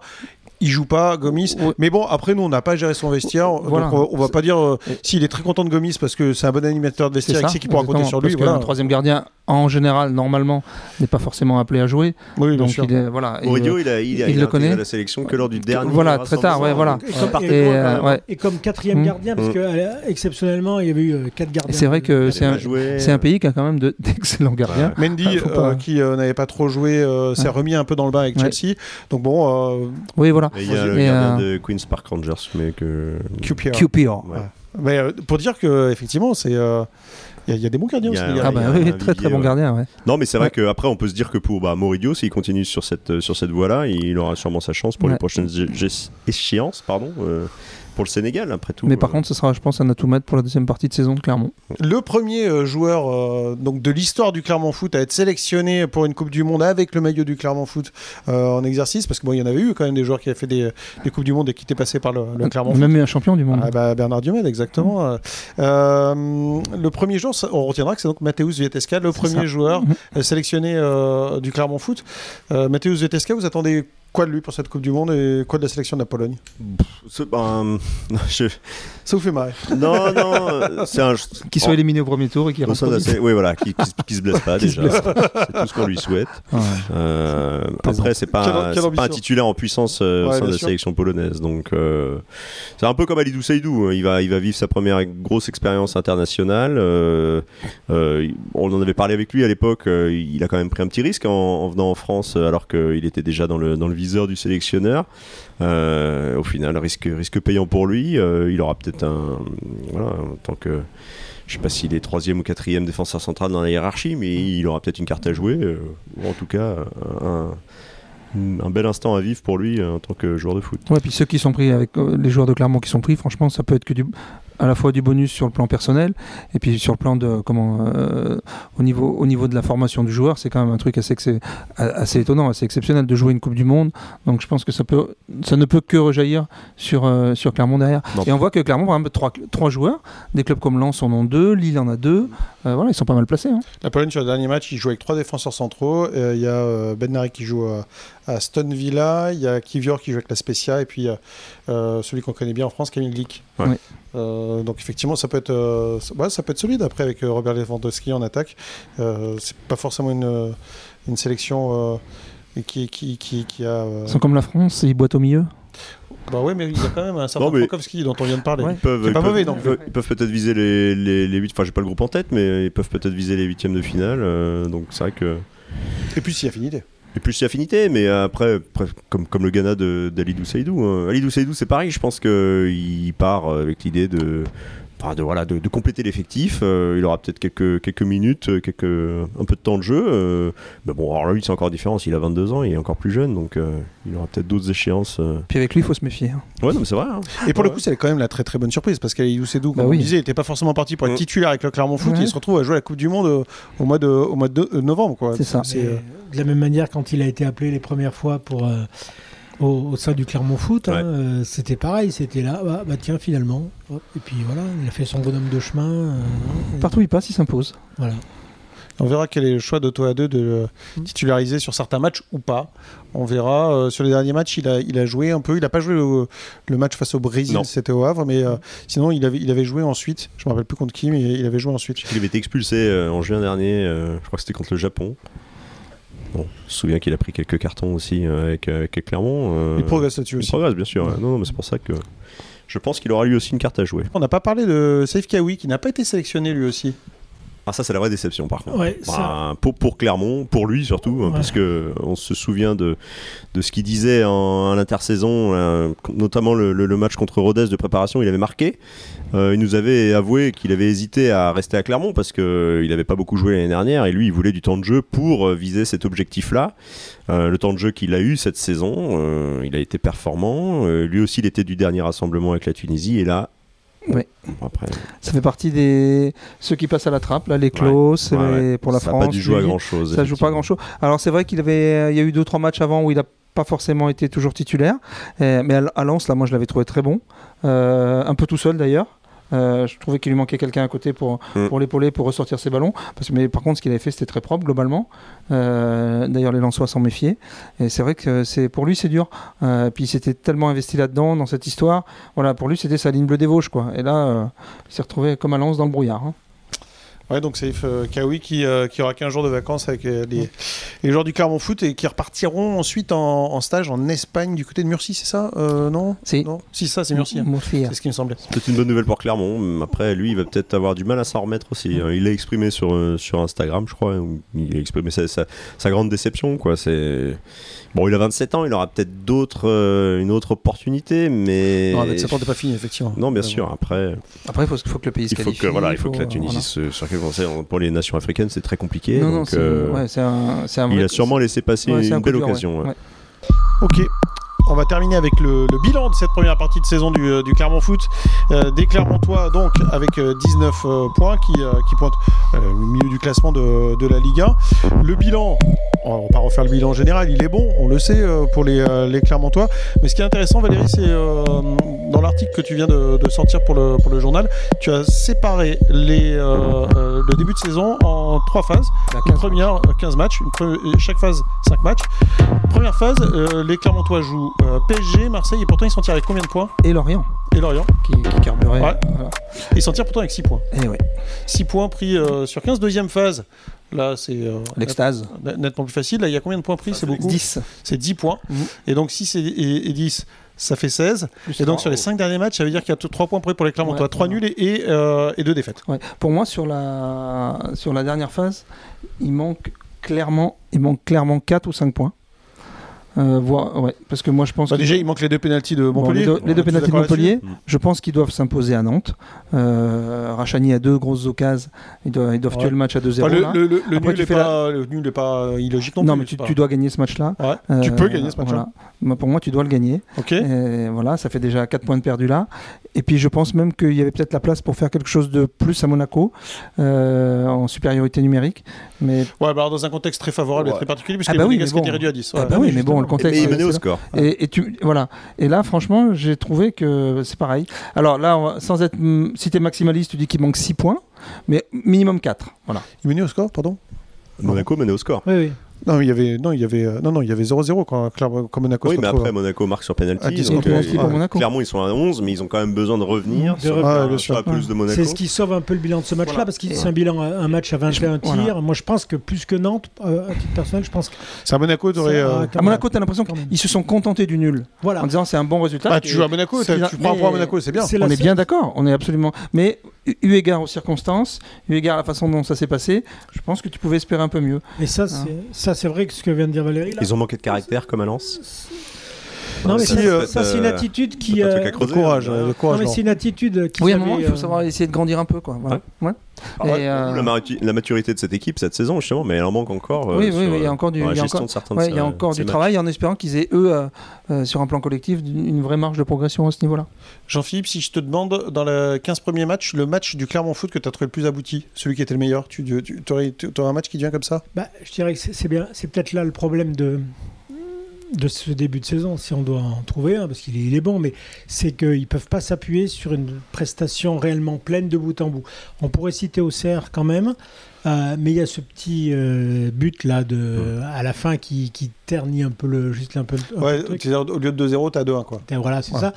Il joue pas, Gomis. Ouais. Mais bon, après, nous, on n'a pas géré son vestiaire. Voilà. Donc, on, on va pas dire euh, s'il est très content de Gomis parce que c'est un bon animateur de C'est vestiaire et sait qu'il pourra compter sur lui. Parce Voilà. qu'un troisième gardien, en général, normalement, n'est pas forcément appelé à jouer. Oui, donc sûr. il est, voilà. Et, Moridio, euh, il a, il a, il il a le connaît. la sélection que lors du dernier. Voilà, très tard, ouais, voilà. Et comme, et- euh, ouais. et comme quatrième Mm. gardien, parce Mm. que euh, exceptionnellement, il y avait eu euh, quatre gardiens. c'est vrai que c'est a un, joué. c'est un pays qui a quand même de- d'excellents gardiens. Mendy, Ah, pas- euh, qui euh, n'avait pas trop joué, euh, s'est Ouais. remis un peu dans le bain avec Ouais. Chelsea. Donc bon, euh, Oui, voilà. Et il y a le gardien de Queen's Park Rangers, mais que. QPR. QPR. Mais pour dire que effectivement, c'est il y, a- il y a des bons gardiens aussi. Ah bah oui, très très bon ouais. gardien, ouais. Non, mais c'est vrai Ouais. qu'après, on peut se dire que pour bah, Moridio, s'il continue sur cette, sur cette voie-là, il aura sûrement sa chance pour les prochaines échéances pardon, euh, pour le Sénégal, après tout. Mais par Euh, contre, ce sera, je pense, un atout maître pour la deuxième partie de saison de Clermont. Le premier euh, joueur euh, donc de l'histoire du Clermont Foot à être sélectionné pour une Coupe du Monde avec le maillot du Clermont Foot euh, en exercice, parce que bon, il y en avait eu quand même des joueurs qui avaient fait des, des Coupes du Monde et qui étaient passés par le, le Clermont Foot. Même un champion du monde. Ah bah, Bernard Diomède, exactement. Euh, le premier joueur, on retiendra que c'est donc Mateusz Vieteska, le premier ça. joueur euh, sélectionné euh, du Clermont Foot. Euh, Mateusz Vieteska, vous attendez quoi de lui pour cette Coupe du Monde et quoi de la sélection de la Pologne? Ben, je- Ça vous fait marrer Non, non, c'est un. Qui soit éliminé au premier tour et qui rentre Oui, voilà, qui, qui, se- qui se blesse pas déjà. C'est tout ce qu'on lui souhaite. Ouais. Euh, après, c'est pas, Quelle- quelle pas un titulaire en puissance euh, Ouais, au sein de la sûr. sélection polonaise. Donc, euh, c'est un peu comme Alidou Seydou. hein. Il va, il va vivre sa première grosse expérience internationale. Euh, euh, on en avait parlé avec lui à l'époque. il a quand même pris un petit risque en, en venant en France, alors qu'il était déjà dans le, dans le viseur du sélectionneur. Euh, au final, risque, risque payant pour lui. Euh, il aura peut-être un. En tant que. Je sais pas s'il est troisième ou quatrième défenseur central dans la hiérarchie, mais il aura peut-être une carte à jouer, euh, en tout cas un, bel instant à vivre pour lui en tant que joueur de foot. Ouais, puis ceux qui sont pris avec les joueurs de Clermont qui sont pris, franchement, ça peut être que du à la fois du bonus sur le plan personnel et puis sur le plan de comment euh, au niveau au niveau de la formation du joueur, c'est quand même un truc assez assez étonnant, assez exceptionnel de jouer une Coupe du Monde. Donc je pense que ça peut ça ne peut que rejaillir sur euh, sur Clermont derrière. Non. Et on voit que Clermont par exemple trois trois joueurs, des clubs comme Lens en ont deux, Lille en a deux. Euh, voilà, ils sont pas mal placés. hein. La Pologne, sur le dernier match, il joue avec trois défenseurs centraux. Euh, Il y a euh, Bednarek qui joue euh, à Aston Villa, il y a Kivior qui joue avec la Spezia, et puis euh, celui qu'on connaît bien en France, Camille Glick. Ouais. Oui. Euh, donc effectivement, ça peut être, euh, ça- ouais, ça peut être solide après avec euh, Robert Lewandowski en attaque. Euh, c'est pas forcément une, une sélection euh, qui, qui, qui, qui a. euh, Ils sont comme la France, ils boitent au milieu. Bah ouais, mais il y a quand même un certain Frankowski dont on vient de parler. Ouais. Ils peuvent, C'est ils pas peuvent- mauvais, donc. ils peuvent- ils peuvent peut-être viser les, les, les 8, enfin j'ai pas le groupe en tête, mais ils peuvent peut-être viser les huitièmes de finale. euh, donc c'est vrai que. Et puis s'il y a affinité. Et plus affinité, mais après, comme, le Ghana d'Alidou Seydou. hein. Alidou Seydou, c'est pareil, je pense qu'il part avec l'idée de, enfin, de, voilà, de, de compléter l'effectif. Euh, il aura peut-être quelques, quelques minutes, euh, quelques, un peu de temps de jeu. euh, mais bon, alors lui, c'est encore différent. Il a 22 ans, il est encore plus jeune, donc euh, il aura peut-être d'autres échéances. euh. Puis avec lui, il faut se méfier. hein. Ouais, non, mais c'est vrai. hein. Et pour le coup, c'est quand même la très très bonne surprise parce qu'Alidou Sedou, comme Bah on oui. disait, n'était pas forcément parti pour être Mm. titulaire avec le Clermont Foot. Ouais. Il se retrouve à jouer la Coupe du Monde au mois de, au mois de novembre. Quoi. C'est ça. Euh, De la même manière, quand il a été appelé les premières fois pour, euh, au, au sein du Clermont Foot, hein, Ouais. euh, c'était pareil. C'était là, bah, bah tiens, finalement. Hop, et puis voilà, il a fait son bonhomme de chemin. euh, Partout où il passe, il s'impose. Voilà. On verra quel est le choix d'Otto A2 de le Mm. titulariser sur certains matchs ou pas. On verra. euh, sur les derniers matchs, il a, il a joué un peu. Il n'a pas joué le, le match face au Brésil, c'était au Havre, mais euh, sinon il avait, il avait joué ensuite. Je me rappelle plus contre qui, mais il avait joué ensuite. Il avait été expulsé euh, en juin dernier, euh, je crois que c'était contre le Japon. Bon, je me souviens qu'il a pris quelques cartons aussi euh, avec, euh, avec Clermont. euh, Il progresse là-dessus il aussi. progresse, bien sûr. ouais. Non, non, mais c'est pour ça que je pense qu'il aura lui aussi une carte à jouer. On n'a pas parlé de Saif Kawi qui n'a pas été sélectionné lui aussi. Ah ça c'est la vraie déception par contre. Ouais, Bah, pour, pour Clermont, pour lui surtout, hein, Ouais. parce que on se souvient de, de ce qu'il disait en, à l'intersaison, euh, notamment le, le- le match contre Rodez de préparation, il avait marqué. Euh, il nous avait avoué qu'il avait hésité à rester à Clermont parce qu'il n'avait pas beaucoup joué l'année dernière et lui il voulait du temps de jeu pour euh, viser cet objectif-là. Euh, le temps de jeu qu'il a eu cette saison, euh, il a été performant. Euh, lui aussi il était du dernier rassemblement avec la Tunisie et là. Bon, après, Ça fait partie des ceux qui passent à la trappe, là, les Klaus, Ouais, ouais, les- ouais. pour la ça France. n'a pas dû jouer à lui, grand chose. Ça joue pas grand chose. Alors c'est vrai qu'il avait, il y a eu deux trois matchs avant où il a pas forcément été toujours titulaire, Euh, mais à, à Lens là, moi je l'avais trouvé très bon, Euh, un peu tout seul d'ailleurs. Euh, je trouvais qu'il lui manquait quelqu'un à côté pour, Mm. pour l'épauler, pour ressortir ses ballons. Parce mais par contre, ce qu'il avait fait, c'était très propre globalement. Euh, D'ailleurs, les Lensois s'en méfiaient. Et c'est vrai que c'est pour lui, c'est dur. Euh, puis il s'était tellement investi là-dedans, dans cette histoire. Voilà, pour lui, c'était sa ligne bleue des Vosges. Quoi. Et là, il s'est retrouvé comme à Lens dans le brouillard. hein. Ouais, donc c'est euh, Kawi qui, euh, qui aura 15 jours de vacances avec euh, les, les joueurs du Clermont Foot et qui repartiront ensuite en, en stage en Espagne du côté de Murcie, c'est ça euh, Non? Si. Non? Si, ça, c'est Murcie. hein. Murcie. C'est ce qui me semblait. peut-être une bonne nouvelle pour Clermont. Après, lui, il va peut-être avoir du mal à s'en remettre aussi. hein. Il l'a exprimé sur, euh, sur Instagram, je crois. où Il a exprimé sa, sa- sa grande déception. Quoi. C'est... Bon, il a 27 ans, il aura peut-être d'autres, euh, une autre opportunité, mais. Non, avec 7 ans, t'es pas fini, effectivement. Non, bien sûr. Après, Après, il faut, faut que le pays se il faut qualifie. que, voilà, il faut que la Tunisie voilà. se, chose. Pour les nations africaines, c'est très compliqué. Non, non, donc, euh, ouais, c'est un, c'est un il a sûrement laissé passer ouais, c'est un une belle dur, occasion. ouais. Ouais. Ok. On va terminer avec le, le bilan de cette première partie de saison du, euh, du Clermont Foot. Euh, des Clermontois, donc, avec euh, 19 euh, points qui, euh, qui pointent euh, le milieu du classement de, de la Ligue 1. Le bilan, on va pas refaire le bilan général, il est bon, on le sait, euh, pour les, euh, les Clermontois. Mais ce qui est intéressant, Valérie, c'est euh, dans l'article que tu viens de, de sortir pour le, pour le journal, tu as séparé les, euh, euh, le début de saison en trois phases. La Une 15. première, euh, 15 matchs, une pre- chaque phase 5 matchs. Première phase, euh, les Clermontois jouent euh, PSG, Marseille, et pourtant ils s'en tirent avec combien de points? Et Lorient, Et Lorient. qui, qui carburait. Ouais. voilà. Ils s'en tirent pourtant avec 6 points. Et ouais, 6 points pris euh, sur 15. Deuxième phase, là c'est euh, l'extase. nettement plus facile. Là il y a combien de points pris? C'est beaucoup 10. C'est 10 points. Mhm. Et donc 6 et, et- et 10, ça fait 16. Et donc sur les 5 derniers matchs, ça veut dire qu'il y a 3 points pris pour les Clermontois. Ouais. 3 nuls et, et, euh, et 2 défaites. Ouais. Pour moi, sur la, sur la dernière phase, il manque clairement, il manque clairement 4 ou 5 points. Euh, voire- ouais, parce que moi je pense Bah, déjà, il manque les deux pénalties de Bon, Montpellier. les deux, les deux Tu es pénaltys de Montpellier, je pense qu'ils doivent s'imposer à Nantes. Euh, Rachani a deux grosses occasions. Ils doivent, ils doivent Ouais. tuer le match à 2-0. Enfin, le, là. le- le- le Après, nul tu est fais pas, le nul est pas illogique non, non, plus. mais tu, c'est pas- tu dois gagner ce match-là. Ouais, tu Euh, peux gagner ce match-là. voilà. Pour moi, tu dois le gagner. Ok. Et voilà, ça fait déjà 4 points de perdus là. Et puis je pense même qu'il y avait peut-être la place pour faire quelque chose de plus à Monaco, euh, en supériorité numérique. Mais Ouais, bah dans un contexte très favorable et très particulier, puisque Ah bah oui, bon. réduits à 10. Ah bah oui, mais bon, le Et contexte. mais il menait c'est au là. score. Et, et tu voilà. Et là, franchement, j'ai trouvé que c'est pareil. Alors là, on sans être, mm, si t'es maximaliste, tu dis qu'il manque 6 points, mais minimum 4 Voilà. Il menait au score, pardon? Monaco menait au score. Oui, oui. Non, il y avait, non, il y avait, euh, non, non, il y avait 0-0 quand, Clermont- quand Monaco Oui, se mais retrouve. après, Monaco marque sur penalty. 10 donc, euh, 11 pour ils- Monaco. Clairement, ils sont à 11, mais ils ont quand même besoin de revenir De sur, revenir. Ouais, bien sur la sûr. pelouse de Monaco. C'est ce qui sauve un peu le bilan de ce match-là, Voilà. parce qu'il Et- c'est un bilan, un match à 21 Voilà. tirs. Moi, je pense que plus que Nantes, euh, à titre personnel, je pense que. C'est à Monaco, euh, ah, À Monaco, t'as l'impression Quand même. qu'ils se sont contentés du nul, Voilà. en disant c'est un bon résultat. Bah, Et- tu joues à Monaco, tu prends un point à Monaco, c'est bien. On est bien d'accord, on est absolument. Mais eu égard aux circonstances, eu égard à la façon dont ça s'est passé, je pense que tu pouvais espérer un peu mieux. Et ça, c'est ça, c'est vrai que ce que vient de dire Valérie. Là. Ils ont manqué de caractère comme à Lens. Non, mais ça, euh, ça, c'est une euh, attitude qui. c'est un truc euh, à creuser, Le courage, hein. le Non, courage. mais non. c'est une attitude qui. Oui, à un savait, moment, il faut euh, savoir essayer de grandir un peu. Quoi. Voilà. Ouais. Ah ouais, Et, euh, La, maturité de cette équipe cette saison, justement, mais elle en manque encore. euh, Oui, oui, sur, oui, il y a encore du- il y a gestion encore- de certains ouais, de il y a ces- encore ces du travail en espérant qu'ils aient, eux, euh, euh, sur un plan collectif, une une vraie marge de progression à ce niveau-là. Jean-Philippe, si je te demande, dans les 15 premiers matchs, le match du Clermont Foot que tu as trouvé le plus abouti, celui qui était le meilleur, tu, tu aurais, un match qui devient comme ça? Bah, je dirais que c'est c'est bien. C'est peut-être là le problème de de ce début de saison, si on doit en trouver un, parce qu'il est, il est bon, mais c'est qu'ils peuvent pas s'appuyer sur une prestation réellement pleine de bout en bout. On pourrait citer Auxerre quand même, euh, mais il y a ce petit euh, but là de à la fin qui, qui ternit un peu le juste un peu le, Ouais, le truc. c'est-à-dire, au lieu de 2-0, t'as 2-1, quoi. Voilà, c'est Ouais. ça.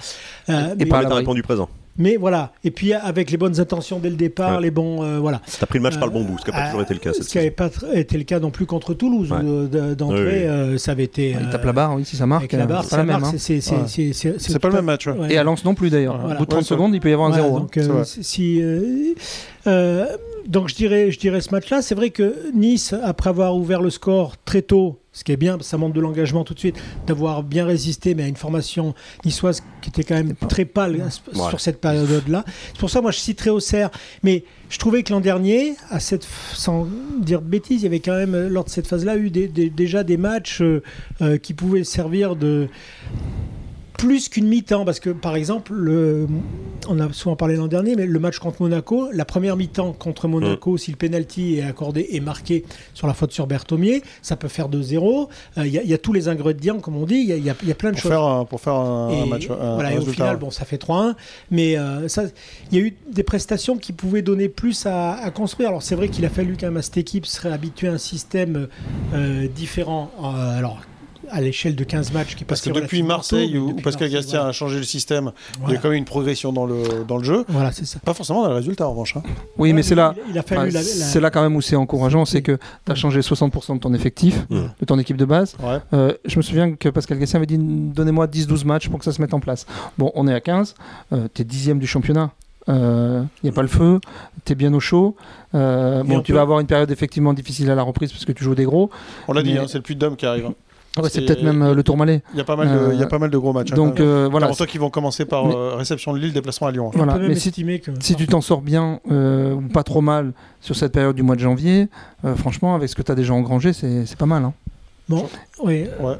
Euh, mais, à Mais t'as l'abri. répondu présent. Mais voilà. Et puis avec les bonnes intentions dès le départ, Ouais. les bons, euh, voilà. T'as pris le match par le bon Euh, bout, ce qui n'a pas toujours été le cas cette Ce qui n'avait pas été le cas non plus contre Toulouse. Ouais. euh, D'entrée, Oui, oui. euh, ça avait été. il tape la barre, oui, si ça marque. La barre, c'est pas la même. marque, hein. c'est- pas le même match. Et à Lens non plus d'ailleurs. Voilà. Au bout de 30 Ouais, secondes, il peut y avoir un Voilà, 0. donc, euh, si, si, euh, euh, donc je dirais, je dirais ce match-là. C'est vrai que Nice, après avoir ouvert le score très tôt, ce qui est bien, ça montre de l'engagement tout de suite, d'avoir bien résisté, mais à une formation niçoise qui était quand même très pâle hein, sur cette période-là. C'est pour ça, moi, je citerai Auxerre. Mais je trouvais que l'an dernier, à cette, sans dire de bêtises, il y avait quand même, lors de cette phase-là, eu déjà des matchs euh, euh, qui pouvaient servir de plus qu'une mi-temps, parce que par exemple, le, on a souvent parlé l'an dernier, mais le match contre Monaco, la première mi-temps contre Monaco, mm. si le penalty est accordé et marqué sur la faute sur Berthomier, ça peut faire 2-0. Euh, il y, a tous les ingrédients, comme on dit, il y, a plein de pour choses. Faire pour faire un, match. voilà, et au final, bon, ça fait 3-1, mais euh, il y a eu des prestations qui pouvaient donner plus à, construire. Alors c'est vrai qu'il a fallu à cette équipe se réhabituer à un système euh, différent. alors à l'échelle de 15 matchs qui Parce que depuis Marseille, où, Pascal Gastien a changé le système, il y a quand même une progression dans le, dans le jeu. Voilà, c'est ça. Pas forcément dans le résultat en revanche. Hein. Oui, mais c'est là, c'est là quand même où c'est encourageant, c'est que tu as changé 60% de ton effectif, de ton équipe de base. Euh, je me souviens que Pascal Gastien avait dit donnez-moi 10-12 matchs pour que ça se mette en place. Bon, on est à 15, tu es dixième du championnat. Il euh, n'y a pas le feu, tu es bien au chaud. Euh, bon, tu vas avoir une période effectivement difficile à la reprise parce que tu joues des gros. On l'a dit, hein, c'est le puits de qui arrive. Hein c'est peut-être même euh, le tour malais. Il y a pas mal de, il y a pas mal de gros matchs. Hein, donc euh, voilà. Pour qui vont commencer par euh, réception de Lille, déplacement à Lyon. Voilà. Mais si, si tu t'en sors bien ou pas trop mal sur cette période du mois de janvier, franchement, avec ce que tu as déjà engrangé, c'est pas mal. Hein. Bon, oui. Ouais.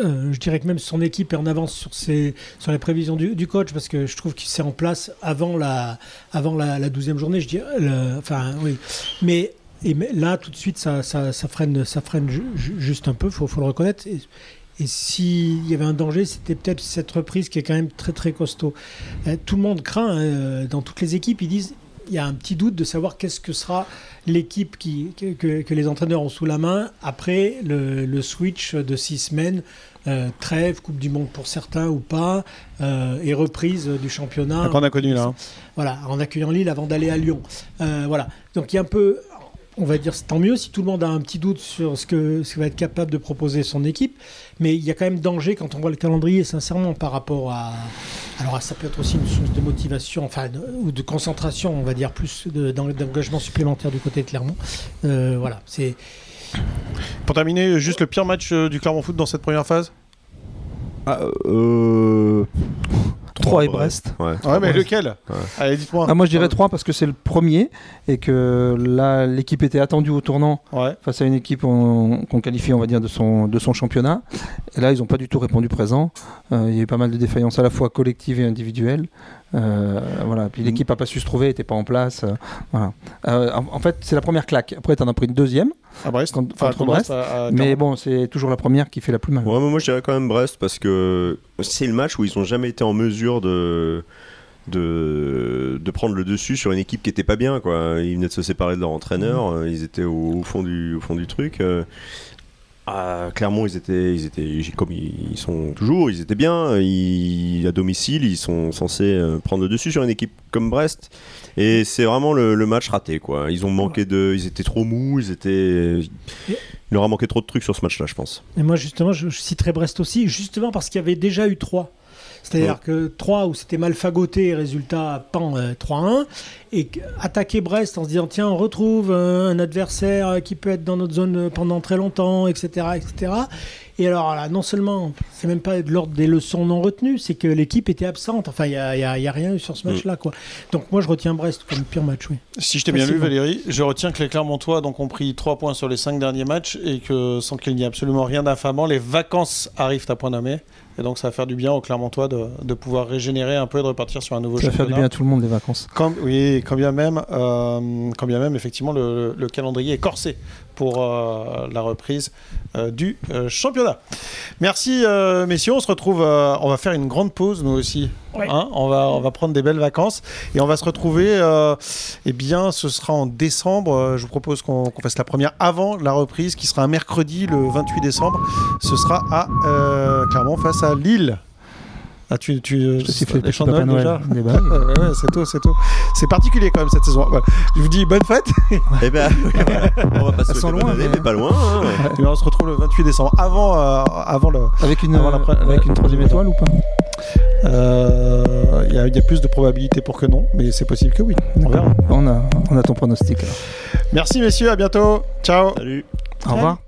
je dirais que même son équipe est en avance sur, ses, sur les prévisions du, coach parce que je trouve qu'il s'est en place avant la, avant la, la 12e journée. Je dirais, enfin, oui. Mais et là, tout de suite, ça, ça, freine, ça freine juste un peu, il faut, le reconnaître. Et, s'il y avait un danger, c'était peut-être cette reprise qui est quand même très très costaud. Euh, tout le monde craint, hein, dans toutes les équipes, ils disent il y a un petit doute de savoir qu'est-ce que sera l'équipe qui, que, les entraîneurs ont sous la main après le, switch de six semaines, euh, trêve, Coupe du Monde pour certains ou pas, euh, et reprise du championnat. On a connu là. Hein. Voilà, en accueillant Lille avant d'aller à Lyon. voilà, donc il y a un peu on va dire tant mieux si tout le monde a un petit doute sur ce que, ce va être capable de proposer son équipe. Mais il y a quand même danger quand on voit le calendrier, sincèrement, par rapport à. Alors, ça peut être aussi une source de motivation, enfin, ou de concentration, on va dire, plus d'engagement supplémentaire du côté de Clermont. Euh, voilà, c'est. Pour terminer, juste le pire match euh, du Clermont Foot dans cette première phase? Ah, euh... 3 et Brest. Ouais, mais lequel? Allez, dites-moi. Ah, moi, je dirais 3 parce que c'est le premier et que là, l'équipe était attendue au tournant face à une équipe qu'on qualifie, on va dire, de son, de son championnat. Et là, ils n'ont pas du tout répondu présent. Euh, il y a eu pas mal de défaillances à la fois collectives et individuelles. Euh, voilà. Puis l'équipe n'a pas su se trouver, n'était pas en place. Euh, voilà. en, fait, c'est la première claque. Après, tu en as pris une deuxième. À Brest, contre, Brest. mais bon, c'est toujours la première qui fait la plus mal. Ouais, moi, je dirais quand même Brest parce que c'est le match où ils n'ont jamais été en mesure de. De, de, prendre le dessus sur une équipe qui était pas bien quoi. Ils venaient de se séparer de leur entraîneur, mmh. ils étaient au, fond du, au fond du truc. Ah, Clermont, ils étaient, ils étaient comme ils sont toujours, ils étaient bien. à domicile, ils sont censés euh, prendre le dessus sur une équipe comme Brest. Et c'est vraiment le, match raté, quoi. Ils ont manqué de, ils étaient trop mous, ils étaient. Il leur a manqué trop de trucs sur ce match-là, je pense. Et moi, justement, je, je citerai Brest aussi, justement parce qu'il y avait déjà eu trois. C'est-à-dire que 3 où c'était mal fagoté, résultat pan 3-1, euh, et attaquer Brest en se disant tiens on retrouve un adversaire qui peut être dans notre zone pendant très longtemps, etc. etc. Et alors là, non seulement, c'est même pas de l'ordre des leçons non retenues, c'est que l'équipe était absente. Enfin, il n'y a, y a, rien eu sur ce mm. match-là. quoi. Donc moi, je retiens Brest comme pire match, oui. Si je t'ai bien lu, Valérie, je retiens que les Clermontois donc, ont pris 3 points sur les 5 derniers matchs et que sans qu'il n'y ait absolument rien d'infamant, les vacances arrivent à point nommé. Et donc ça va faire du bien aux Clermontois de, de pouvoir régénérer un peu et de repartir sur un nouveau championnat. Ça va faire du bien à tout le monde les vacances. Quand, oui, quand bien même, euh, quand bien même effectivement le, le, calendrier est corsé pour euh, la reprise euh, du euh, championnat. Merci messieurs, on se retrouve, on va faire une grande pause nous aussi. Hein on, va, on va prendre des belles vacances et on va se retrouver, eh bien ce sera en décembre, je vous propose qu'on fasse la première avant la reprise qui sera un mercredi le 28 décembre. Ce sera à Clermont face à Lille. Ah, tu, tu je siffle les chandelles déjà ouais, c'est tôt, c'est tôt. C'est particulier quand même cette saison. Je vous dis bonne fête. Eh ben, on va pas se loin, mais... pas loin. Hein. on se retrouve le 28 décembre, avant, euh, avant le. Avec une, avec une troisième étoile ou pas? Euh, il y, a- il y a plus de probabilités pour que non, mais c'est possible que oui. On verra. On a, on a ton pronostic. alors. Merci messieurs, à bientôt. Ciao. Salut. Au revoir.